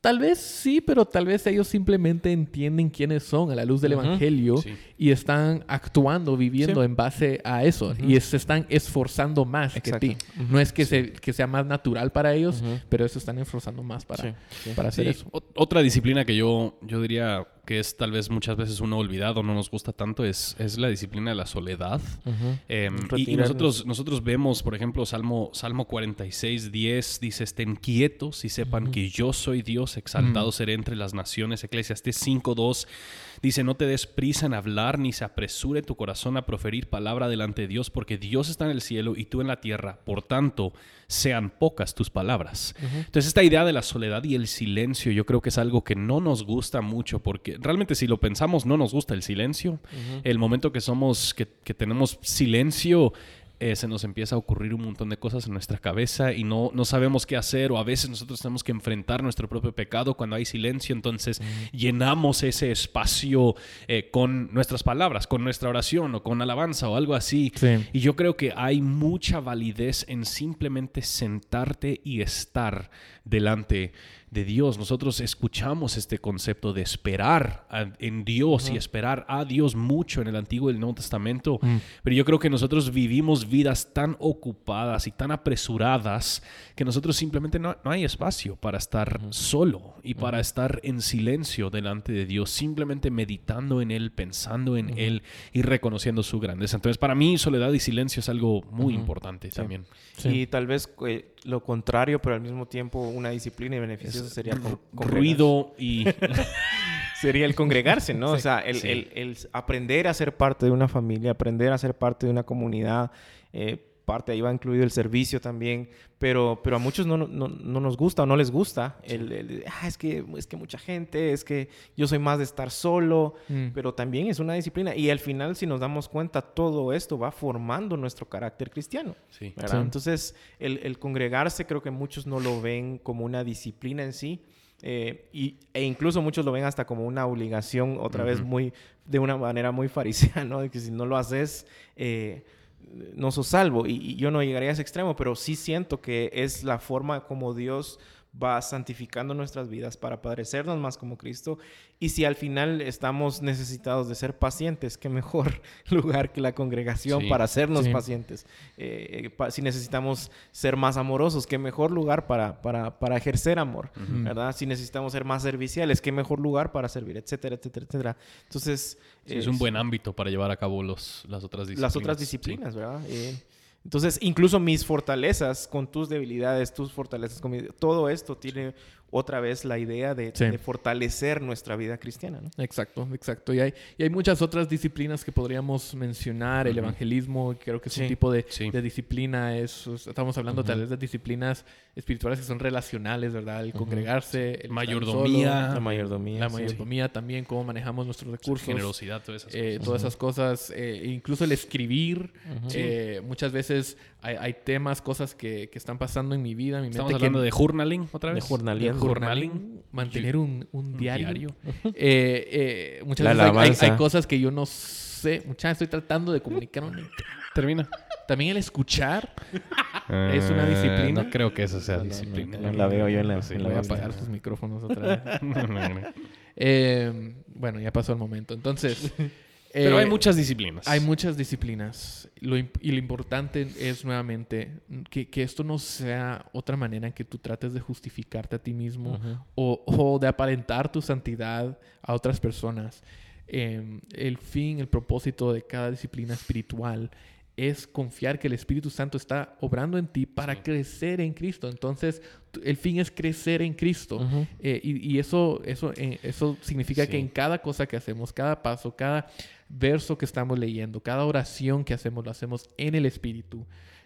Tal vez sí, pero tal vez ellos simplemente entienden quiénes son a la luz del. Evangelio Sí. y están actuando, viviendo Sí. en base a eso. Y se están esforzando más Exacto. que ti. No es que, se, que sea más natural para ellos, pero se están esforzando más para, para hacer eso. ot- Otra disciplina que yo, yo diría que es tal vez muchas veces uno olvidado, no nos gusta tanto, es, es la disciplina de la soledad. Eh, y- nosotros, nosotros vemos, por ejemplo, Salmo, Salmo 46, 10, dice, estén quietos y sepan que yo soy Dios, exaltado seré entre las naciones. Eclesiastes 5, 2 dice, no te des prisa en hablar, ni se apresure tu corazón a proferir palabra delante de Dios, porque Dios está en el cielo y tú en la tierra. Por tanto, sean pocas tus palabras. Entonces, esta idea de la soledad y el silencio, yo creo que es algo que no nos gusta mucho, porque realmente si lo pensamos, no nos gusta el silencio. El momento que somos, que, que tenemos silencio, eh, se nos empieza a ocurrir un montón de cosas en nuestra cabeza y no, no sabemos qué hacer o a veces nosotros tenemos que enfrentar nuestro propio pecado cuando hay silencio, entonces llenamos ese espacio eh, con nuestras palabras, con nuestra oración o con alabanza o algo así. Sí. Y yo creo que hay mucha validez en simplemente sentarte y estar delante de Dios. Nosotros escuchamos este concepto de esperar a- en Dios y esperar a Dios mucho en el Antiguo y el Nuevo Testamento. Pero yo creo que nosotros vivimos vidas tan ocupadas y tan apresuradas que nosotros simplemente no, no hay espacio para estar solo y para estar en silencio delante de Dios, simplemente meditando en Él, pensando en Él y reconociendo su grandeza. Entonces, para mí, soledad y silencio es algo muy importante también. Sí. Y tal vez eh, lo contrario, pero al mismo tiempo una disciplina y beneficioso sería con-. Ruido y... Sería el congregarse, ¿no? o sea, el, sí. el- el aprender a ser parte de una familia, aprender a ser parte de una comunidad. eh, parte ahí va incluido el servicio también, pero, pero a muchos no, no, no nos gusta o no les gusta. El, el, "Ah, es, que, es que mucha gente, es que yo soy más de estar solo, Mm. pero también es una disciplina. Y al final, si nos damos cuenta, todo esto va formando nuestro carácter cristiano. Sí. Sí. Entonces, el, el congregarse creo que muchos no lo ven como una disciplina en sí. eh, y, e incluso muchos lo ven hasta como una obligación, otra vez muy, de una manera muy farisea, ¿no? De que si no lo haces, eh, no sos salvo. Y, y yo no llegaría a ese extremo, pero sí siento que es la forma como Dios va santificando nuestras vidas para parecernos más como Cristo. Y si al final estamos necesitados de ser pacientes, qué mejor lugar que la congregación Sí. para hacernos Sí. pacientes. Eh, pa- si necesitamos ser más amorosos, qué mejor lugar para, para, para ejercer amor, ¿verdad? Si necesitamos ser más serviciales, qué mejor lugar para servir, etcétera, etcétera, etcétera. Entonces... Sí, es un buen ámbito para llevar a cabo los, las otras disciplinas. las otras disciplinas, ¿verdad? Eh, entonces, incluso mis fortalezas con tus debilidades, tus fortalezas con mi... Todo esto tiene otra vez la idea de, Sí. de fortalecer nuestra vida cristiana, ¿no? Exacto, exacto. Y hay, y hay muchas otras disciplinas que podríamos mencionar. El evangelismo, creo que es un tipo de, Sí. de disciplina. Es, es- estamos hablando tal vez de disciplinas espirituales que son relacionales, ¿verdad? El congregarse, el Mayordomía. solo, La mayordomía. la sí. mayordomía también, cómo manejamos nuestros recursos. Generosidad, todas esas eh, cosas. todas esas cosas, eh, incluso el escribir. eh, muchas veces hay, hay temas, cosas que, que están pasando en mi vida, en mi Estamos mente. hablando que, de journaling otra vez. de journaling, mantener un, un Un diario. diario. Eh, eh, muchas La veces hay- hay, alabanza. hay cosas que yo no sé. Muchas estoy tratando de comunicar. una- Termina. También el escuchar es una disciplina. No creo que eso sea No, disciplina. no, no la veo yo en la- Sí, en la Voy a apagar sus micrófonos otra vez. Eh, bueno, ya pasó el momento. Entonces... Pero hay eh, muchas disciplinas. Hay muchas disciplinas. Lo y lo importante es nuevamente que, que esto no sea otra manera en que tú trates de justificarte a ti mismo o, o de aparentar tu santidad a otras personas. Eh, el fin, el propósito de cada disciplina espiritual es confiar que el Espíritu Santo está obrando en ti para crecer en Cristo. Entonces, el fin es crecer en Cristo. Ujú. Eh, y, y eso, eso, eh, eso significa que Sí. en cada cosa que hacemos, cada paso, cada verso que estamos leyendo, cada oración que hacemos, lo hacemos en el Espíritu.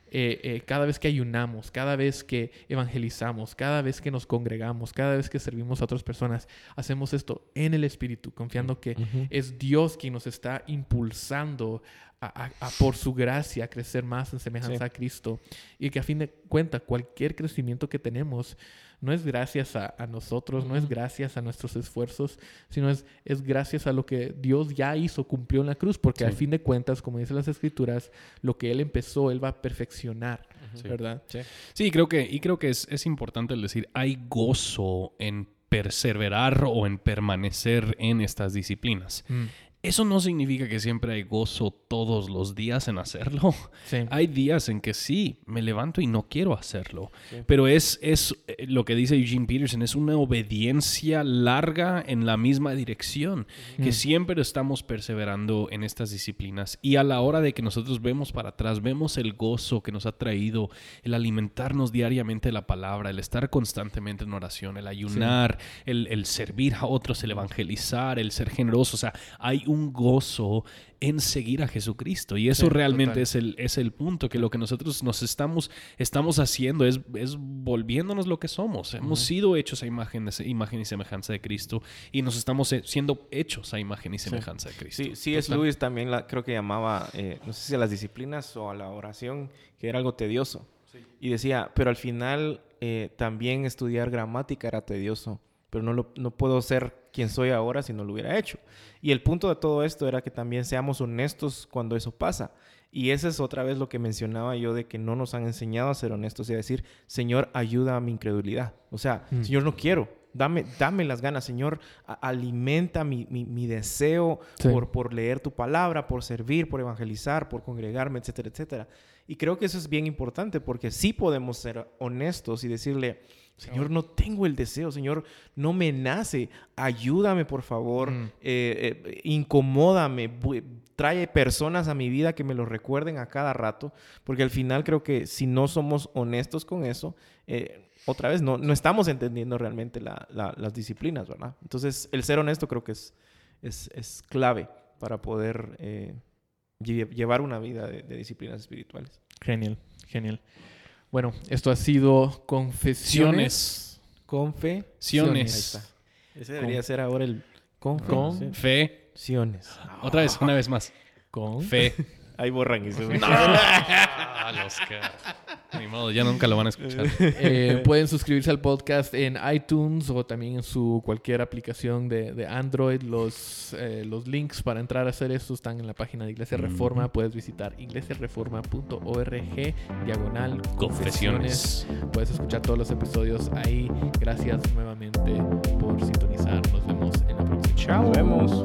Eh, eh, cada vez que ayunamos, cada vez que evangelizamos, cada vez que nos congregamos, cada vez que servimos a otras personas, hacemos esto en el Espíritu, confiando que es Dios quien nos está impulsando a, a- a, por su gracia a crecer más en semejanza Sí. a Cristo y que a fin de cuentas cualquier crecimiento que tenemos no es gracias a, a nosotros, no es gracias a nuestros esfuerzos, sino es, es gracias a lo que Dios ya hizo, cumplió en la cruz, porque al fin de cuentas, como dicen las escrituras, lo que Él empezó, Él va a perfeccionar, ¿verdad? Sí, creo que, y creo que es, es importante el decir, hay gozo en perseverar o en permanecer en estas disciplinas. Mm, Eso no significa que siempre hay gozo todos los días en hacerlo. Sí. Hay días en que sí, me levanto y no quiero hacerlo. Pero es, es eh, lo que dice Eugene Peterson, es una obediencia larga en la misma dirección, que siempre estamos perseverando en estas disciplinas. Y a la hora de que nosotros vemos para atrás, vemos el gozo que nos ha traído el alimentarnos diariamente de la palabra, el estar constantemente en oración, el ayunar, el, el servir a otros, el evangelizar, el ser generoso. O sea, hay un gozo en seguir a Jesucristo. Y eso Sí, realmente total. es el, es el punto, que lo que nosotros nos estamos, estamos haciendo es, es volviéndonos lo que somos. Hemos sido hechos a imagen, de- imagen y semejanza de Cristo y nos estamos eh, siendo hechos a imagen y semejanza de Cristo. Sí, sí, es Luis también la, creo que llamaba, eh, no sé si a las disciplinas o a la oración, que era algo tedioso. Y decía, pero al final eh, también estudiar gramática era tedioso, pero no, lo, no puedo ser quien soy ahora si no lo hubiera hecho. Y el punto de todo esto era que también seamos honestos cuando eso pasa. Y esa es otra vez lo que mencionaba yo de que no nos han enseñado a ser honestos y a decir, Señor, ayuda a mi incredulidad. O sea, Señor, no quiero. Dame, dame las ganas, Señor. a- alimenta mi, mi- mi deseo Sí. por, por leer tu palabra, por servir, por evangelizar, por congregarme, etcétera, etcétera. Y creo que eso es bien importante porque sí podemos ser honestos y decirle, Señor, no tengo el deseo, Señor, no me nace, ayúdame por favor, Mm. eh, eh, incomódame, trae personas a mi vida que me lo recuerden a cada rato, porque al final creo que si no somos honestos con eso, eh, otra vez no, no estamos entendiendo realmente la- la- las disciplinas, ¿verdad? Entonces, el ser honesto creo que es, es, es clave para poder lle- llevar una vida de, de disciplinas espirituales. Genial, genial. Bueno, esto ha sido Confesiones. Confesiones. Ese debería ser ahora el confesiones. Fe. Otra vez, una vez más. Con Fe. Ahí borran y se los que- Ni modo, ya nunca lo van a escuchar. Eh, pueden suscribirse al podcast en iTunes o también en su cualquier aplicación de, de Android. Los, eh, los links para entrar a hacer esto están en la página de Iglesia Reforma. Puedes visitar iglesiareforma.org, diagonal confesiones. Confesiones. Puedes escuchar todos los episodios ahí. Gracias nuevamente por sintonizar. Nos vemos en la próxima. Nos vemos.